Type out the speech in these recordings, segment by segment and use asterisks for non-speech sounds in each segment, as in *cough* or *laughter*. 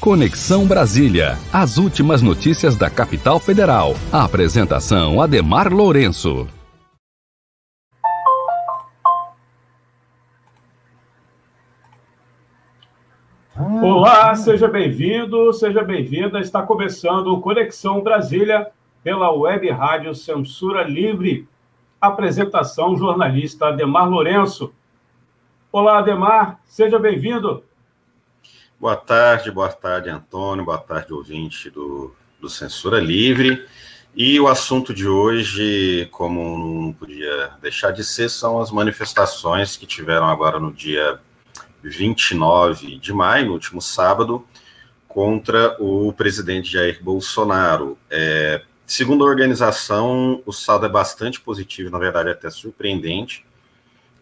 Conexão Brasília. As últimas notícias da capital federal. A apresentação Ademar Lourenço. Olá, seja bem-vindo, seja bem-vinda. Está começando o Conexão Brasília pela Web Rádio Censura Livre. Apresentação jornalista Ademar Lourenço. Olá, Ademar, seja bem-vindo. Boa tarde, boa tarde, Antônio, boa tarde, ouvinte do, do Censura Livre. E o assunto de hoje, como não podia deixar de ser, são as manifestações que tiveram agora no dia 29 de maio, no último sábado, contra o presidente Jair Bolsonaro. É, segundo a organização, o saldo é bastante positivo, na verdade, até surpreendente.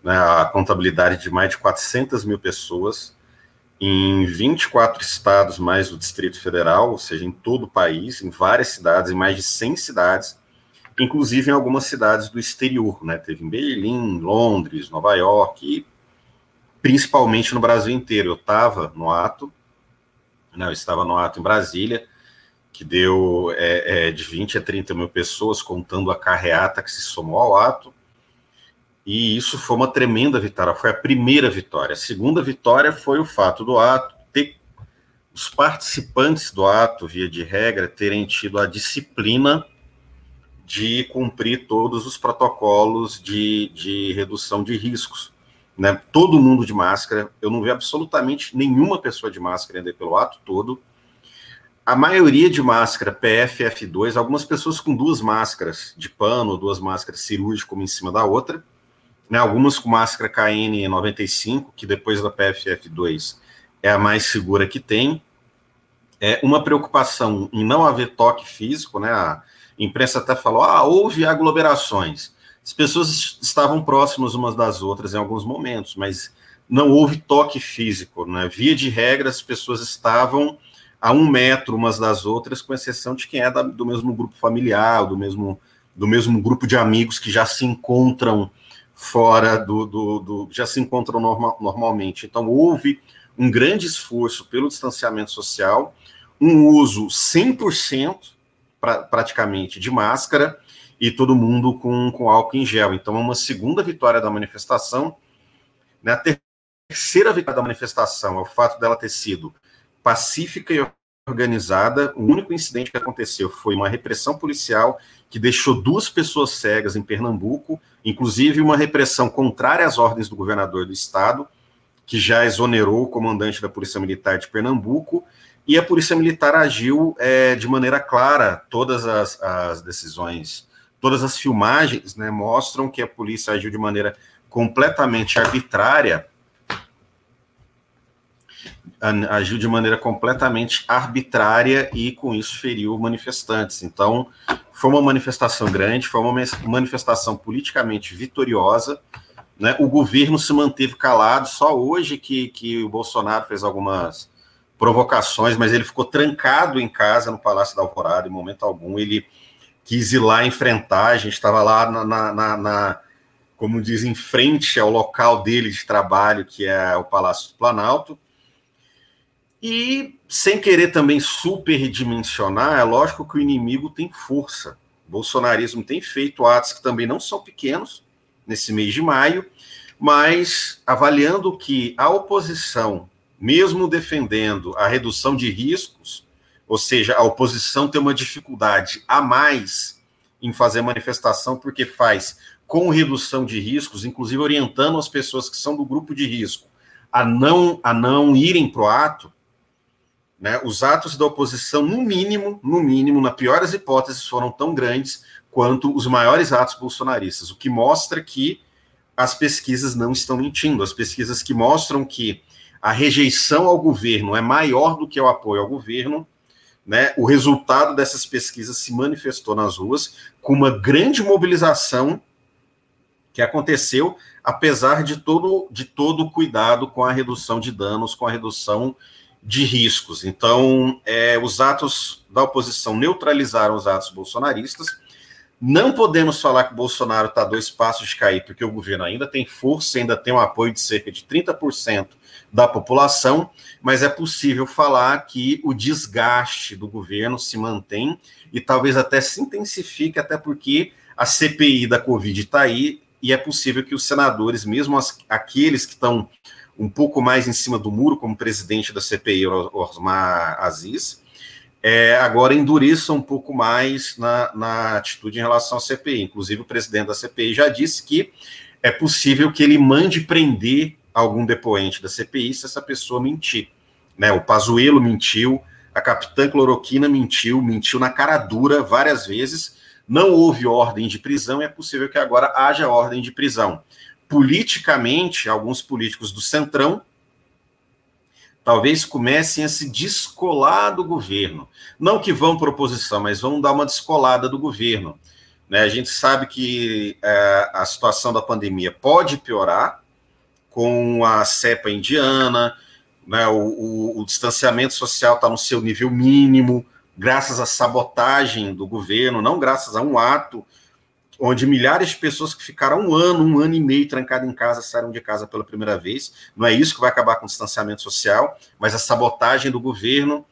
Né, a contabilidade de mais de 400 mil pessoas em 24 estados, mais o Distrito Federal, ou seja, em todo o país, em várias cidades, em mais de 100 cidades, inclusive em algumas cidades do exterior, né? Teve em Berlim, Londres, Nova York, e principalmente no Brasil inteiro. Eu estava no ato, né? eu estava no ato em Brasília, que deu é, é, de 20 a 30 mil pessoas, contando a carreata que se somou ao ato, e isso foi uma tremenda vitória, foi a primeira vitória. A segunda vitória foi o fato do ato ter os participantes do ato, via de regra, terem tido a disciplina de cumprir todos os protocolos de, de redução de riscos. Né? Todo mundo de máscara, eu não vi absolutamente nenhuma pessoa de máscara ainda pelo ato todo. A maioria de máscara PFF2, algumas pessoas com duas máscaras de pano, duas máscaras cirúrgicas uma em cima da outra né, algumas com máscara KN95, que depois da PFF2 é a mais segura que tem. É uma preocupação em não haver toque físico, né? A imprensa até falou: ah, houve aglomerações. As pessoas estavam próximas umas das outras em alguns momentos, mas não houve toque físico, né? Via de regra, as pessoas estavam a um metro umas das outras, com exceção de quem é da, do mesmo grupo familiar, do mesmo, do mesmo grupo de amigos que já se encontram fora do, do, do já se encontram norma, normalmente. Então, houve um grande esforço pelo distanciamento social, um uso 100% pra, praticamente de máscara e todo mundo com, com álcool em gel. Então, é uma segunda vitória da manifestação. Né? A terceira vitória da manifestação é o fato dela ter sido pacífica e organizada. O único incidente que aconteceu foi uma repressão policial que deixou duas pessoas cegas em Pernambuco, inclusive uma repressão contrária às ordens do governador do estado, que já exonerou o comandante da Polícia Militar de Pernambuco, e a Polícia Militar agiu é, de maneira clara, todas as, as, decisões, todas as filmagens né, mostram que a polícia agiu de maneira completamente arbitrária agiu de maneira completamente arbitrária e com isso feriu manifestantes. Então, foi uma manifestação grande, foi uma manifestação politicamente vitoriosa. Né? O governo se manteve calado, só hoje que, que o Bolsonaro fez algumas provocações, mas ele ficou trancado em casa no Palácio da Alvorada, em momento algum. Ele quis ir lá enfrentar, a gente estava lá na, na, na, na como diz, em frente ao local dele de trabalho, que é o Palácio do Planalto e sem querer também superdimensionar, é lógico que o inimigo tem força. O bolsonarismo tem feito atos que também não são pequenos nesse mês de maio, mas avaliando que a oposição, mesmo defendendo a redução de riscos, ou seja, a oposição tem uma dificuldade a mais em fazer manifestação porque faz com redução de riscos, inclusive orientando as pessoas que são do grupo de risco a não a não irem para o ato, né, os atos da oposição, no mínimo, no mínimo, na pior das hipóteses, foram tão grandes quanto os maiores atos bolsonaristas, o que mostra que as pesquisas não estão mentindo. As pesquisas que mostram que a rejeição ao governo é maior do que o apoio ao governo, né, o resultado dessas pesquisas se manifestou nas ruas com uma grande mobilização que aconteceu apesar de todo de todo o cuidado com a redução de danos, com a redução de riscos. Então, é, os atos da oposição neutralizaram os atos bolsonaristas. Não podemos falar que o Bolsonaro está dois passos de cair, porque o governo ainda tem força, ainda tem um apoio de cerca de 30% da população, mas é possível falar que o desgaste do governo se mantém e talvez até se intensifique, até porque a CPI da Covid está aí e é possível que os senadores, mesmo as, aqueles que estão um pouco mais em cima do muro, como presidente da CPI, Osmar Aziz, é, agora endureça um pouco mais na, na atitude em relação à CPI. Inclusive, o presidente da CPI já disse que é possível que ele mande prender algum depoente da CPI se essa pessoa mentir. Né? O Pazuello mentiu, a capitã Cloroquina mentiu, mentiu na cara dura várias vezes. Não houve ordem de prisão e é possível que agora haja ordem de prisão. Politicamente, alguns políticos do Centrão talvez comecem a se descolar do governo. Não que vão para oposição, mas vão dar uma descolada do governo. Né? A gente sabe que é, a situação da pandemia pode piorar com a cepa indiana, né? o, o, o distanciamento social está no seu nível mínimo, graças à sabotagem do governo, não graças a um ato onde milhares de pessoas que ficaram um ano, um ano e meio trancado em casa saíram de casa pela primeira vez. Não é isso que vai acabar com o distanciamento social, mas a sabotagem do governo.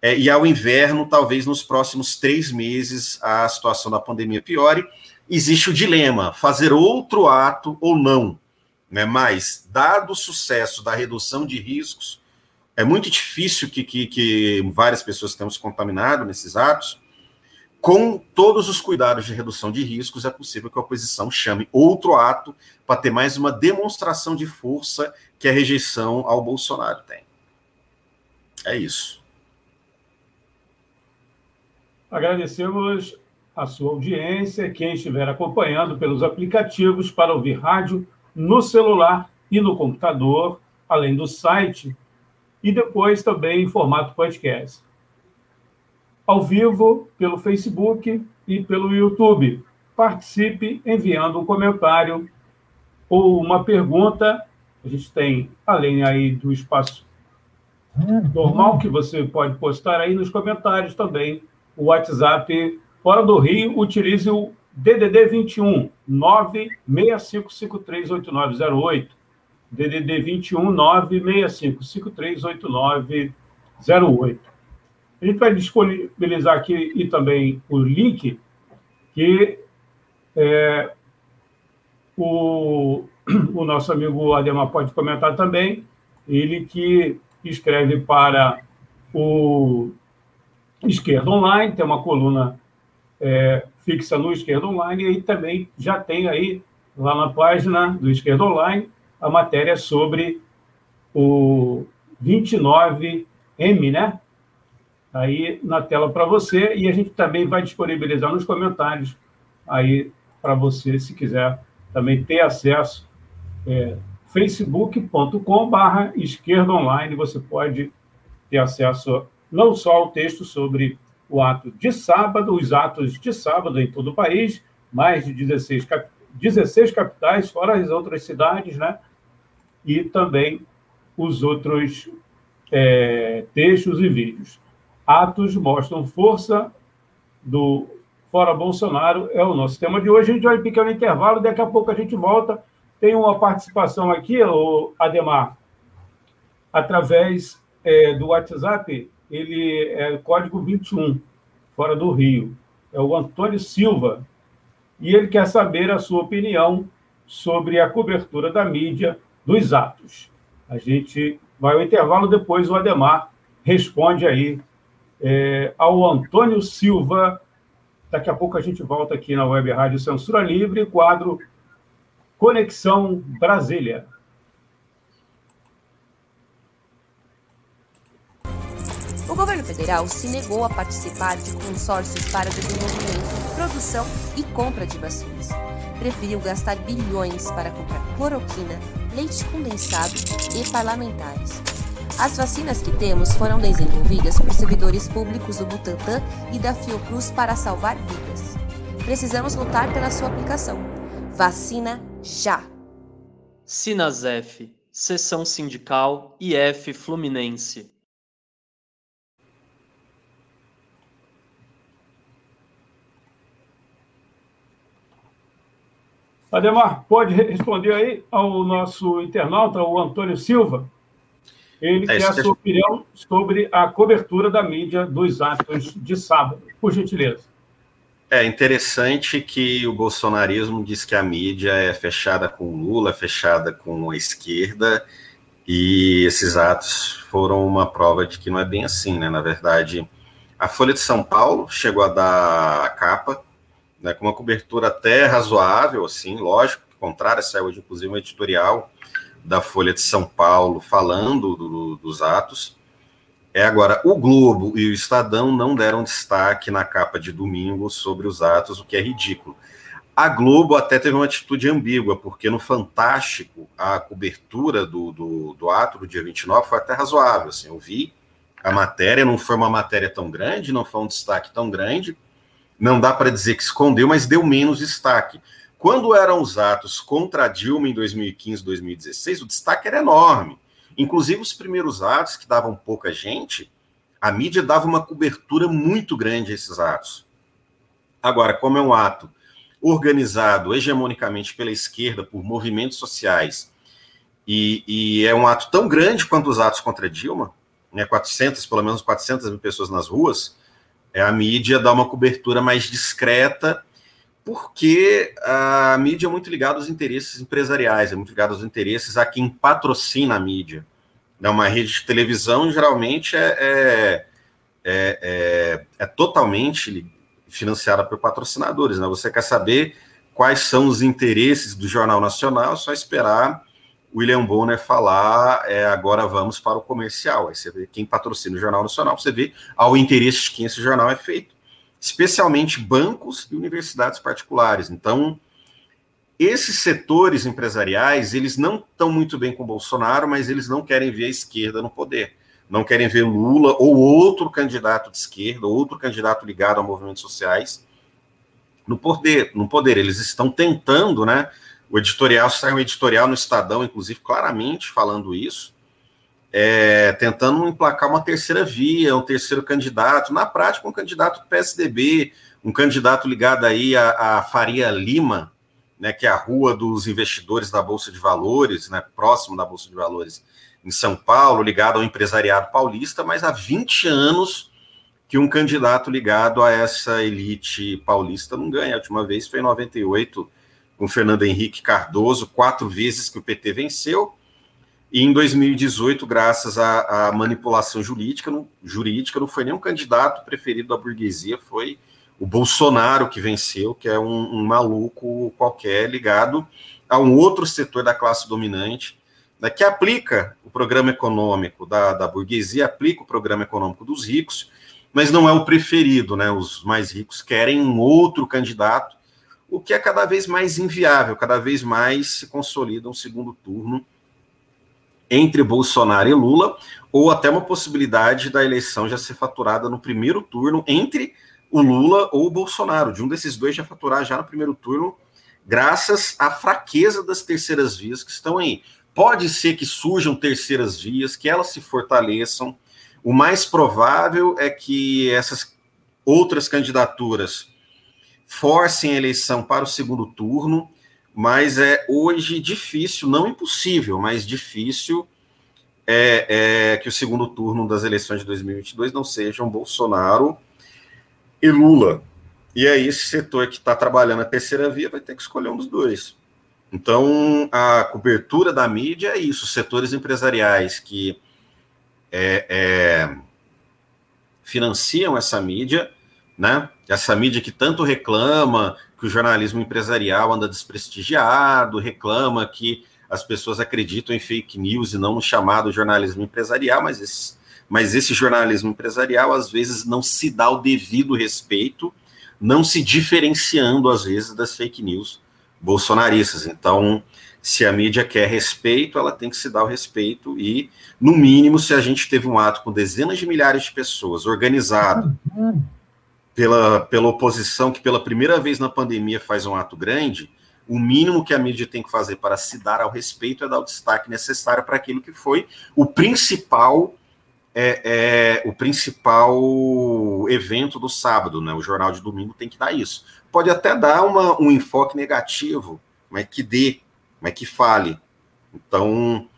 É, e ao inverno, talvez nos próximos três meses, a situação da pandemia piore. Existe o dilema: fazer outro ato ou não. Né? Mas, dado o sucesso da redução de riscos, é muito difícil que, que, que várias pessoas tenham se contaminado nesses atos com todos os cuidados de redução de riscos, é possível que a oposição chame outro ato para ter mais uma demonstração de força que a rejeição ao Bolsonaro tem. É isso. Agradecemos a sua audiência, quem estiver acompanhando pelos aplicativos para ouvir rádio no celular e no computador, além do site, e depois também em formato podcast ao vivo pelo Facebook e pelo YouTube. Participe enviando um comentário ou uma pergunta. A gente tem, além aí do espaço normal que você pode postar aí nos comentários também, o WhatsApp fora do Rio, utilize o DDD 21 965538908. DDD 21 965538908. A gente vai disponibilizar aqui e também o link que é, o, *clears throat* o nosso amigo Ademar pode comentar também, ele que escreve para o Esquerda Online, tem uma coluna é, fixa no Esquerda Online, e aí também já tem aí, lá na página do Esquerda Online, a matéria sobre o 29M, né? Aí na tela para você e a gente também vai disponibilizar nos comentários aí para você, se quiser também ter acesso. É, facebook.com/barra esquerda online. Você pode ter acesso não só ao texto sobre o ato de sábado, os atos de sábado em todo o país, mais de 16, cap 16 capitais, fora as outras cidades, né? E também os outros é, textos e vídeos atos mostram força do Fora Bolsonaro, é o nosso tema de hoje. A gente vai um pequeno intervalo, daqui a pouco a gente volta. Tem uma participação aqui, o Ademar, através é, do WhatsApp, ele é código 21, fora do Rio. É o Antônio Silva. E ele quer saber a sua opinião sobre a cobertura da mídia dos atos. A gente vai ao intervalo, depois o Ademar responde aí é, ao Antônio Silva. Daqui a pouco a gente volta aqui na Web Rádio Censura Livre, quadro Conexão Brasília. O governo federal se negou a participar de consórcios para desenvolvimento, produção e compra de vacinas. Preferiu gastar bilhões para comprar cloroquina, leite condensado e parlamentares. As vacinas que temos foram desenvolvidas por servidores públicos do Butantan e da Fiocruz para salvar vidas. Precisamos lutar pela sua aplicação. Vacina já! Sinasef, Seção Sindical IF Fluminense. Ademar, pode responder aí ao nosso internauta, o Antônio Silva. Ele é, quer a sua opinião sobre a cobertura da mídia dos atos de sábado, por gentileza. É interessante que o bolsonarismo diz que a mídia é fechada com Lula, fechada com a esquerda, e esses atos foram uma prova de que não é bem assim, né? Na verdade, a Folha de São Paulo chegou a dar a capa, né, com uma cobertura até razoável, assim, lógico, contrária, saiu inclusive um editorial da Folha de São Paulo falando do, dos atos. É agora, o Globo e o Estadão não deram destaque na capa de domingo sobre os atos, o que é ridículo. A Globo até teve uma atitude ambígua, porque no Fantástico a cobertura do, do, do ato do dia 29 foi até razoável. Assim, eu vi a matéria, não foi uma matéria tão grande, não foi um destaque tão grande, não dá para dizer que escondeu, mas deu menos destaque. Quando eram os atos contra Dilma em 2015, 2016, o destaque era enorme. Inclusive os primeiros atos, que davam pouca gente, a mídia dava uma cobertura muito grande a esses atos. Agora, como é um ato organizado hegemonicamente pela esquerda, por movimentos sociais, e, e é um ato tão grande quanto os atos contra Dilma, né, 400, pelo menos 400 mil pessoas nas ruas, é, a mídia dá uma cobertura mais discreta porque a mídia é muito ligada aos interesses empresariais, é muito ligada aos interesses a quem patrocina a mídia. Né, uma rede de televisão, geralmente, é, é, é, é, é totalmente financiada por patrocinadores. Né? Você quer saber quais são os interesses do Jornal Nacional, é só esperar William Bonner falar é, agora vamos para o comercial. Aí você vê quem patrocina o Jornal Nacional, você vê ao interesse de quem esse jornal é feito especialmente bancos e universidades particulares. Então, esses setores empresariais, eles não estão muito bem com Bolsonaro, mas eles não querem ver a esquerda no poder. Não querem ver Lula ou outro candidato de esquerda, outro candidato ligado a movimentos sociais no poder. No poder. Eles estão tentando, né? O editorial, saiu um editorial no Estadão, inclusive, claramente falando isso, é, tentando emplacar uma terceira via, um terceiro candidato, na prática um candidato do PSDB, um candidato ligado aí a, a, Faria Lima, né, que é a rua dos investidores da Bolsa de Valores, né, próximo da Bolsa de Valores em São Paulo, ligado ao empresariado paulista, mas há 20 anos que um candidato ligado a essa elite paulista não ganha. A última vez foi em 98, com Fernando Henrique Cardoso, quatro vezes que o PT venceu, e em 2018, graças à, à manipulação jurídica não, jurídica, não foi nenhum candidato preferido da burguesia, foi o Bolsonaro que venceu, que é um, um maluco qualquer ligado a um outro setor da classe dominante, né, que aplica o programa econômico da, da burguesia, aplica o programa econômico dos ricos, mas não é o preferido, né? Os mais ricos querem um outro candidato, o que é cada vez mais inviável, cada vez mais se consolida um segundo turno entre Bolsonaro e Lula, ou até uma possibilidade da eleição já ser faturada no primeiro turno entre o Lula ou o Bolsonaro, de um desses dois já faturar já no primeiro turno, graças à fraqueza das terceiras vias que estão aí. Pode ser que surjam terceiras vias, que elas se fortaleçam. O mais provável é que essas outras candidaturas forcem a eleição para o segundo turno mas é hoje difícil, não impossível, mas difícil é, é, que o segundo turno das eleições de 2022 não sejam Bolsonaro e Lula. E aí esse setor que está trabalhando a terceira via vai ter que escolher um dos dois. Então a cobertura da mídia é isso, setores empresariais que é, é, financiam essa mídia, né? Essa mídia que tanto reclama que o jornalismo empresarial anda desprestigiado, reclama que as pessoas acreditam em fake news e não no chamado jornalismo empresarial, mas esse, mas esse jornalismo empresarial às vezes não se dá o devido respeito, não se diferenciando às vezes das fake news bolsonaristas. Então, se a mídia quer respeito, ela tem que se dar o respeito e, no mínimo, se a gente teve um ato com dezenas de milhares de pessoas organizado, uhum pela, pela oposição, que pela primeira vez na pandemia faz um ato grande, o mínimo que a mídia tem que fazer para se dar ao respeito é dar o destaque necessário para aquilo que foi o principal é, é, o principal evento do sábado, né? O jornal de domingo tem que dar isso. Pode até dar uma, um enfoque negativo mas que dê, mas que fale. Então,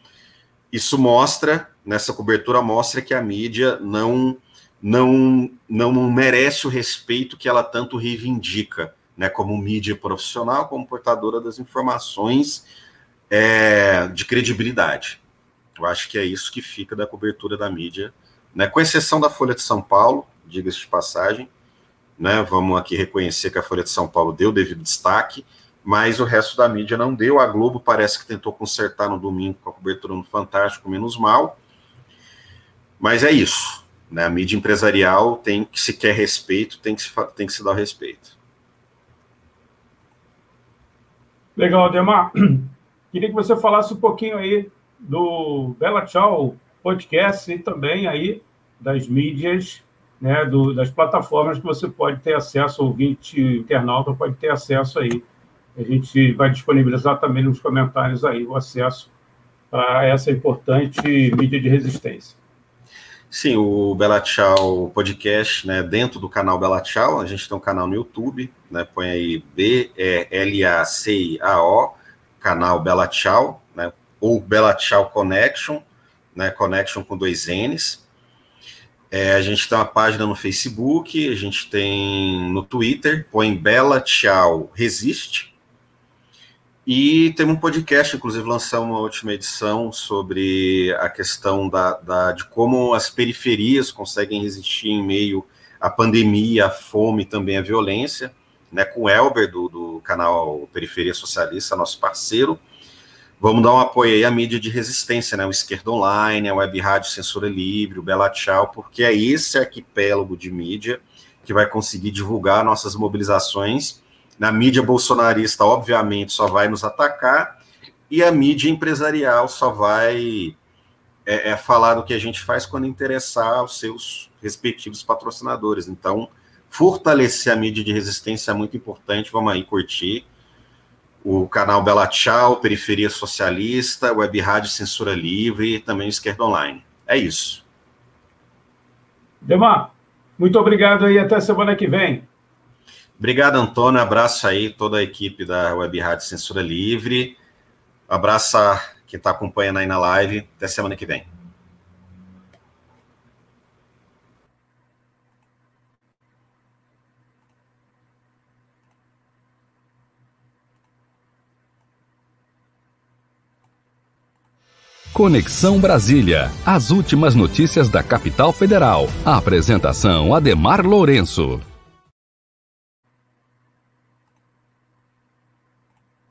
isso mostra, nessa cobertura mostra que a mídia não não não merece o respeito que ela tanto reivindica, né, como mídia profissional, como portadora das informações é, de credibilidade. Eu acho que é isso que fica da cobertura da mídia, né, com exceção da Folha de São Paulo, diga-se de passagem, né, vamos aqui reconhecer que a Folha de São Paulo deu devido destaque, mas o resto da mídia não deu. A Globo parece que tentou consertar no domingo com a cobertura no Fantástico, menos mal. Mas é isso. Né? A mídia empresarial tem que, se quer respeito, tem que se, tem que se dar respeito. Legal, Ademar. *clears throat* Queria que você falasse um pouquinho aí do Bela Tchau podcast e também aí das mídias, né, do, das plataformas que você pode ter acesso, ouvinte, internauta pode ter acesso aí a gente vai disponibilizar também nos comentários aí o acesso a essa importante mídia de resistência. Sim, o Bela Tchau podcast, né, dentro do canal Bela Tchau, a gente tem um canal no YouTube, né, põe aí B-E-L-A-C-I-A-O, canal Bela Tchau, né, ou Bela Tchau Connection, né, Connection com dois N's. É, a gente tem uma página no Facebook, a gente tem no Twitter, põe Bela Tchau Resiste, e tem um podcast, inclusive lançamos uma última edição sobre a questão da, da, de como as periferias conseguem resistir em meio à pandemia, à fome e também à violência, né, com o Elber, do, do canal Periferia Socialista, nosso parceiro. Vamos dar um apoio aí à mídia de resistência, né, o Esquerda Online, a Web Rádio Censura Livre, o Bela Tchau, porque é esse arquipélago de mídia que vai conseguir divulgar nossas mobilizações na mídia bolsonarista, obviamente, só vai nos atacar, e a mídia empresarial só vai é, é, falar do que a gente faz quando interessar aos seus respectivos patrocinadores. Então, fortalecer a mídia de resistência é muito importante. Vamos aí curtir o canal Bela Tchau, Periferia Socialista, Web Rádio Censura Livre e também Esquerda Online. É isso. Demar, muito obrigado aí. Até semana que vem. Obrigado, Antônio. Abraço aí toda a equipe da Web Rádio Censura Livre. Abraço a quem está acompanhando aí na live. Até semana que vem. Conexão Brasília. As últimas notícias da capital federal. A apresentação Ademar Lourenço.